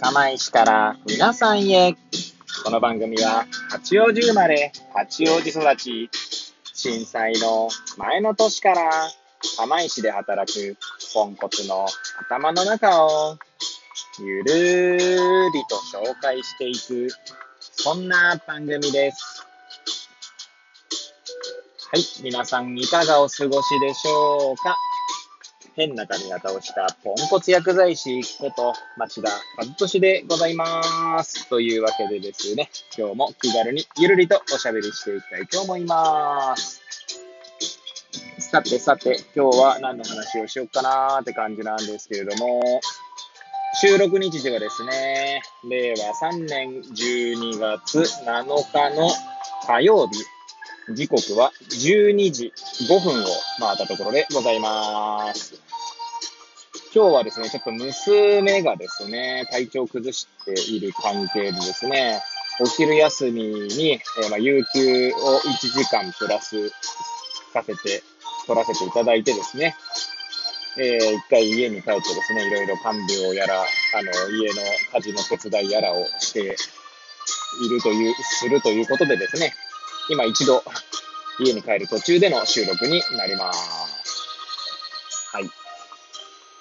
釜石から皆さんへ。この番組は八王子生まれ、八王子育ち、震災の前の年から釜石で働くポンコツの頭の中をゆるーりと紹介していく、そんな番組です。はい、皆さんいかがお過ごしでしょうか？変な髪型をしたポンコツ薬剤師こと町田和俊でございます。というわけでですね、今日も気軽にゆるりとおしゃべりしていきたいと思います。さてさて、今日は何の話をしようかなーって感じなんですけれども、収録日時はですね、令和3年12月7日の火曜日、時刻は12時5分を回ったところでございます。今日はですね、ちょっと娘がですね、体調を崩している関係でですね、お昼休みに、えーまあ、有給を1時間プラスさせて、取らせていただいてですね、えー一回家に帰ってですね、いろいろ看病やら、あの、家の家事の手伝いやらをしているという、するということでですね、今一度家に帰る途中での収録になります。はい。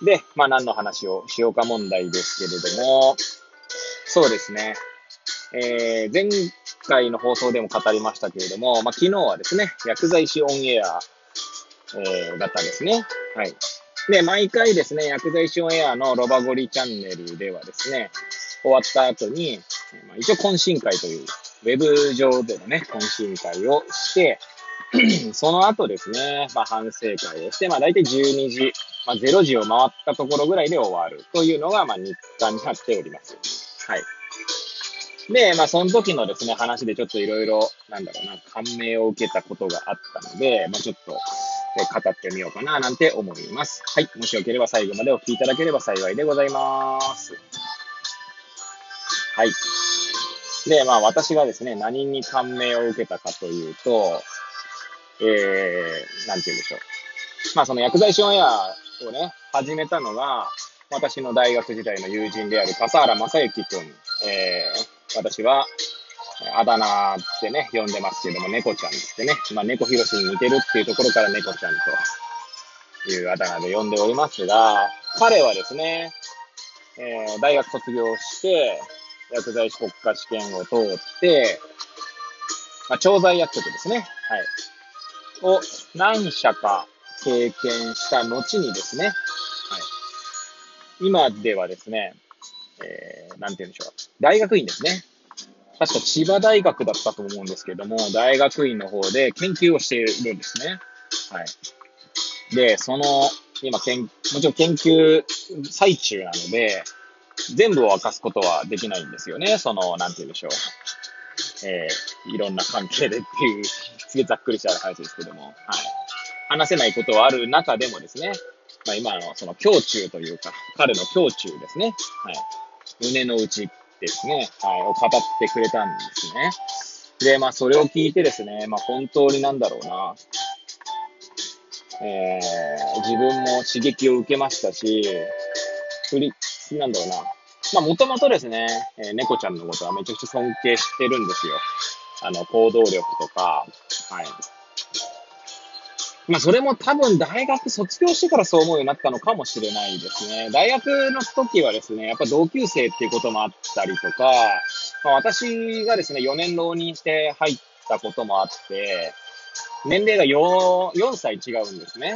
で、まあ何の話をしようか問題ですけれども、そうですね。えー前回の放送でも語りましたけれども、まあ昨日はですね、薬剤師オンエア、えーだったんですね。はい。で、毎回ですね、薬剤師オンエアのロバゴリチャンネルではですね、終わった後に、まあ、一応懇親会という、ウェブ上でのね、懇親会をして、その後ですね、まあ、反省会をして、まあ、大体12時、まあ、0時を回ったところぐらいで終わるというのが、まあ、日課になっております。はい。で、まあ、その時のですね、話でちょっといろいろ、なんだろうな、感銘を受けたことがあったので、まあ、ちょっと、え語ってみようかな、なんて思います。はい。もしよければ最後までお聞きいただければ幸いでございます。はい。で、まあ、私がですね、何に感銘を受けたかというと、えー、なんて言うんでしょう。まあ、その薬剤師オンエアをね、始めたのが、私の大学時代の友人である笠原正幸くん。えー、私は、あだ名ってね、呼んでますけども、猫ちゃんってね、まあ、猫ひろしに似てるっていうところから猫ちゃんというあだ名で呼んでおりますが、彼はですね、えー大学卒業して、薬剤師国家試験を通って、まあ、調剤薬局ですね。はい。を何社か経験した後にですね、はい。今ではですね、えー、なんて言うんでしょう。大学院ですね。確か千葉大学だったと思うんですけども、大学院の方で研究をしているんですね。はい。で、その、今、研もちろん研究最中なので、全部を明かすことはできないんですよね。その、なんて言うんでしょう。えー、いろんな関係でっていう、すげえざっくりした話ですけども、はい。話せないことはある中でもですね、まあ今のその胸中というか、彼の胸中ですね、はい。胸の内ですね、はい、を語ってくれたんですね。で、まあそれを聞いてですね、まあ本当になんだろうな、えー、自分も刺激を受けましたし、振り、なんだろうな。まあ、もともとですね、えー猫ちゃんのことはめちゃくちゃ尊敬してるんですよ。あの、行動力とか、はい。まあ、それも多分大学卒業してからそう思うようになったのかもしれないですね。大学の時はですね、やっぱ同級生っていうこともあったりとか、まあ、私がですね、4年浪人して入ったこともあって、年齢が 4, 4歳違うんですね。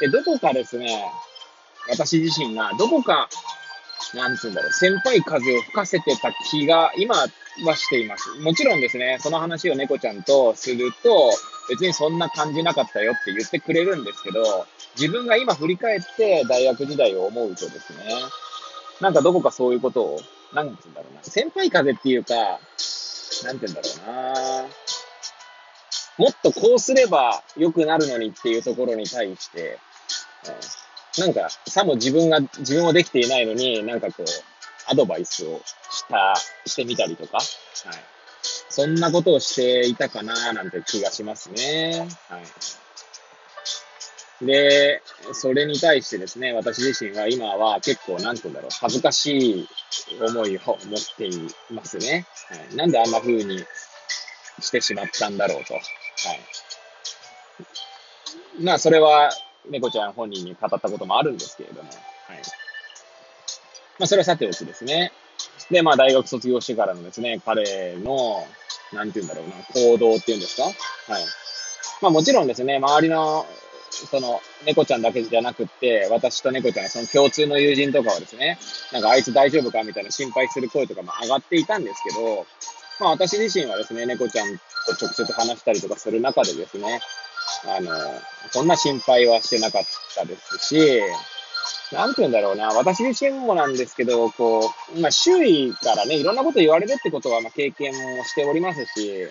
で、どこかですね、私自身がどこか、なんつうんだろう、先輩風を吹かせてた気が今はしています。もちろんですね、その話を猫ちゃんとすると、別にそんな感じなかったよって言ってくれるんですけど、自分が今振り返って大学時代を思うとですね、なんかどこかそういうことを、なんつうんだろうな、先輩風っていうか、なんて言うんだろうな、もっとこうすれば良くなるのにっていうところに対して、うん。なんか、さも自分が、自分はできていないのに、なんかこう、アドバイスをした、してみたりとか、はい。そんなことをしていたかな、なんて気がしますね。はい。で、それに対してですね、私自身は今は結構、なんて言うんだろう、恥ずかしい思いを持っていますね。はい、なんであんな風にしてしまったんだろうと。はい。まあ、それは、猫ちゃん本人に語ったこともあるんですけれども、はい。まあ、それはさておきですね。で、まあ、大学卒業してからのですね、彼の、なんて言うんだろうな、行動っていうんですか？はい。まあ、もちろんですね、周りのその、猫ちゃんだけじゃなくって、私と猫ちゃん、その共通の友人とかはですね、なんかあいつ大丈夫かみたいな心配する声とかも上がっていたんですけど、まあ私自身はですね、猫ちゃんと直接話したりとかする中でですね、あの、そんな心配はしてなかったですし、なんて言うんだろうな、私自身もなんですけど、こう、まあ周囲からね、いろんなこと言われるってことは、まあ経験もしておりますし、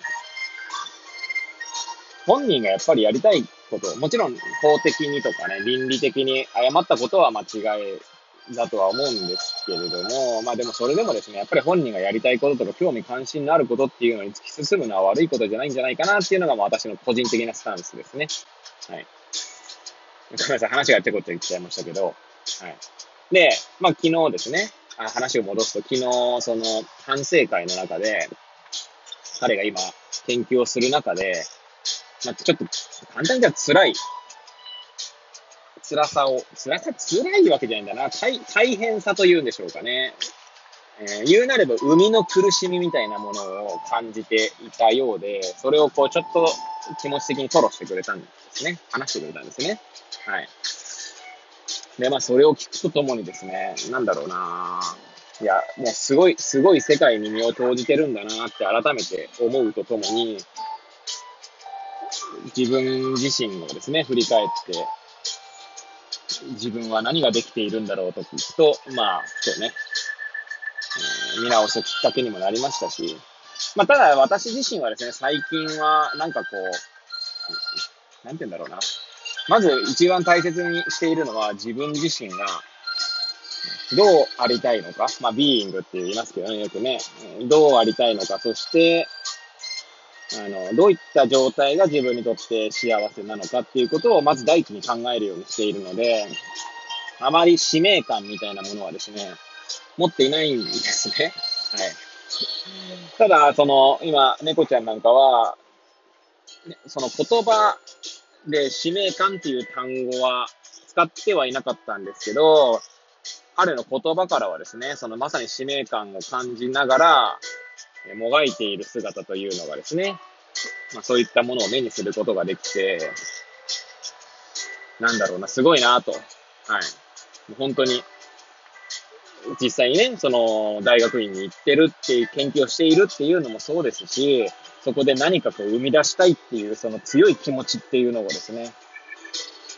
本人がやっぱりやりたいこと、もちろん法的にとかね、倫理的に誤ったことは間違いだとは思うんですけれども、まあでもそれでもですね、やっぱり本人がやりたいこととか興味関心のあることっていうのに突き進むのは悪いことじゃないんじゃないかなっていうのが私の個人的なスタンスですね。はい。ごめんなさい、話がちょこと言っちゃいましたけど、はい。で、まあ昨日ですね、あ話を戻すと、昨日、その反省会の中で、彼が今、研究をする中で、まあ、ちょっと、簡単に言ったら辛い。辛さを、辛さ、辛いわけじゃないんだな。大大変さというんでしょうかね。えー、言うなれば、生みの苦しみみたいなものを感じていたようで、それをこう、ちょっと気持ち的に吐露してくれたんですね。話してくれたんですね。はい。で、まあ、それを聞くとともにですね、なんだろうないや、もうすごい、すごい世界に身を投じてるんだなって改めて思うとともに、自分自身をですね、振り返って、自分は何ができているんだろうと聞くと、まあ、そうね、えー、見直すきっかけにもなりましたし、まあ、ただ私自身はですね、最近はなんかこう、なんて言うんだろうな。まず一番大切にしているのは自分自身がどうありたいのか。まあ、ビーイングって言いますけどね、よくね。どうありたいのか。そして、あの、どういった状態が自分にとって幸せなのかっていうことをまず第一に考えるようにしているので、あまり使命感みたいなものはですね、持っていないんですね。はい。ただ、その、今、猫ちゃんなんかは、その言葉で使命感っていう単語は使ってはいなかったんですけど、彼の言葉からはですね、そのまさに使命感を感じながら、もがいている姿というのがですね、まあ、そういったものを目にすることができて、なんだろうな、すごいなと。はい。もう本当に、実際にね、その、大学院に行ってるっていう、研究をしているっていうのもそうですし、そこで何かこう生み出したいっていう、その強い気持ちっていうのをですね、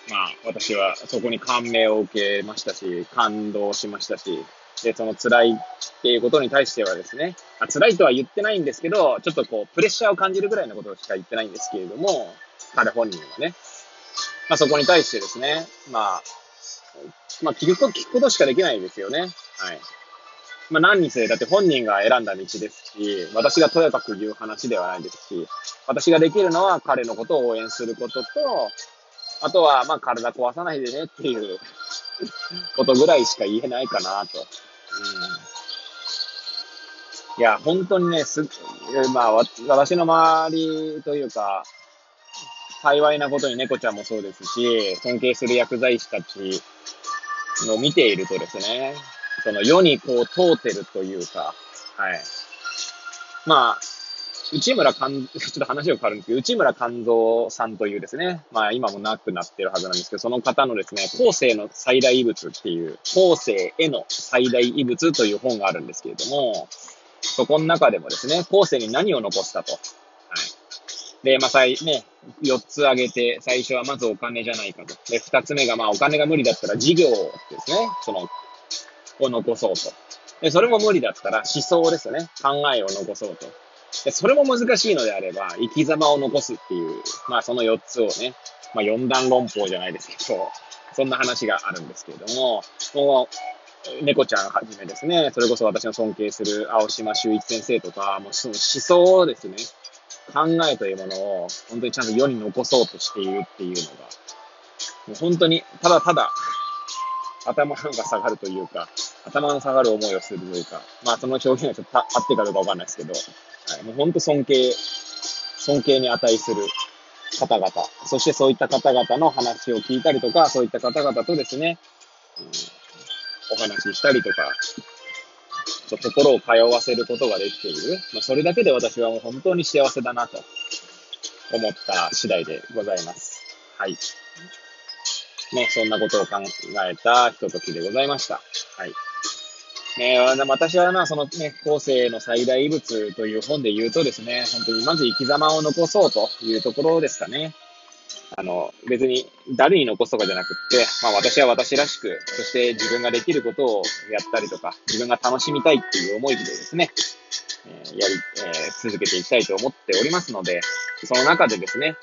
まあ、私はそこに感銘を受けましたし、感動しましたし、で、その辛いっていうことに対してはですね、あ辛いとは言ってないんですけど、ちょっとこう、プレッシャーを感じるぐらいのことしか言ってないんですけれども、彼本人はね。まあそこに対してですね、まあ、まあ聞くこと、聞くことしかできないですよね。はい。まあ何にせよ、だって本人が選んだ道ですし、私がとやかく言う話ではないですし、私ができるのは彼のことを応援することと、あとは、まあ体壊さないでねっていうことぐらいしか言えないかなと。いや、本当にね、す、まあ、私の周りというか、幸いなことに猫ちゃんもそうですし、尊敬する薬剤師たちの見ているとですね、その世にこう通ってるというか、はい。まあ、内村勘、ちょっと話を変わるんですけど、内村勘三さんというですね、まあ今もなくなってるはずなんですけど、その方のですね、後世の最大遺物っていう、後世への最大遺物という本があるんですけれども、そこの中でもですね、後世に何を残したと。はい。で、まあ、最、ね、4つ挙げて、最初はまずお金じゃないかと。で、2つ目が、まあ、お金が無理だったら事業ですね、その、を残そうと。で、それも無理だったら思想ですよね。考えを残そうと。それも難しいのであれば、生き様を残すっていう、まあその4つをね、まあ四段論法じゃないですけど、そんな話があるんですけれども、もう、猫ちゃんはじめですね、それこそ私の尊敬する青島修一先生とか、もうその思想をですね、考えというものを本当にちゃんと世に残そうとしているっていうのが、もう本当に、ただただ、頭が下がるというか、頭の下がる思いをするというか、まあその表現はちょっと合ってかどうかわかんないですけど、はい、もう本当尊敬、尊敬に値する方々、そしてそういった方々の話を聞いたりとか、そういった方々とですね、うん、お話ししたりとか、と心を通わせることができている。まあ、それだけで私はもう本当に幸せだなと思った次第でございます。はい。ね、そんなことを考えたひとときでございました。はい。ね、私はな、そのね、後世の最大遺物という本で言うとですね、本当にまず生き様を残そうというところですかね。あの、別に誰に残すとかじゃなくって、まあ私は私らしく、そして自分ができることをやったりとか、自分が楽しみたいっていう思いでですね、えー、やり、えー、続けていきたいと思っておりますので、その中でですね、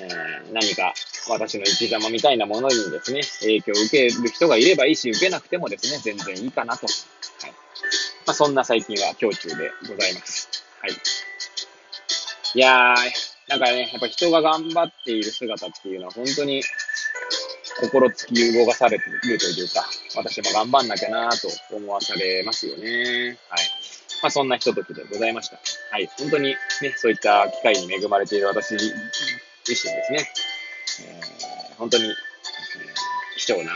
えー、何か私の生き様みたいなものにですね、影響を受ける人がいればいいし、受けなくてもですね、全然いいかなと。はい。まあ、そんな最近は胸中でございます。はい。いやー、なんかね、やっぱ人が頑張っている姿っていうのは本当に心突き動かされているというか、私も頑張んなきゃなと思わされますよね。はい。まあそんなひとときでございました。はい。本当にね、そういった機会に恵まれている私自身ですね。本当に、えー、貴重な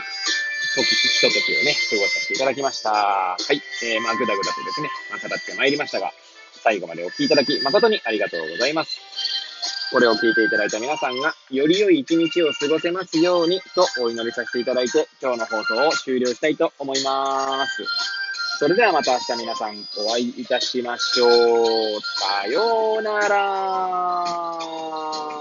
時、ひとときをね、過ごさせていただきました。はい。えー、まあ、ぐだぐだとですね、まあ、語ってまいりましたが、最後までお聞きいただき、誠にありがとうございます。これを聞いていただいた皆さんが、より良い一日を過ごせますように、とお祈りさせていただいて、今日の放送を終了したいと思います。それではまた明日皆さんお会いいたしましょう。さようなら。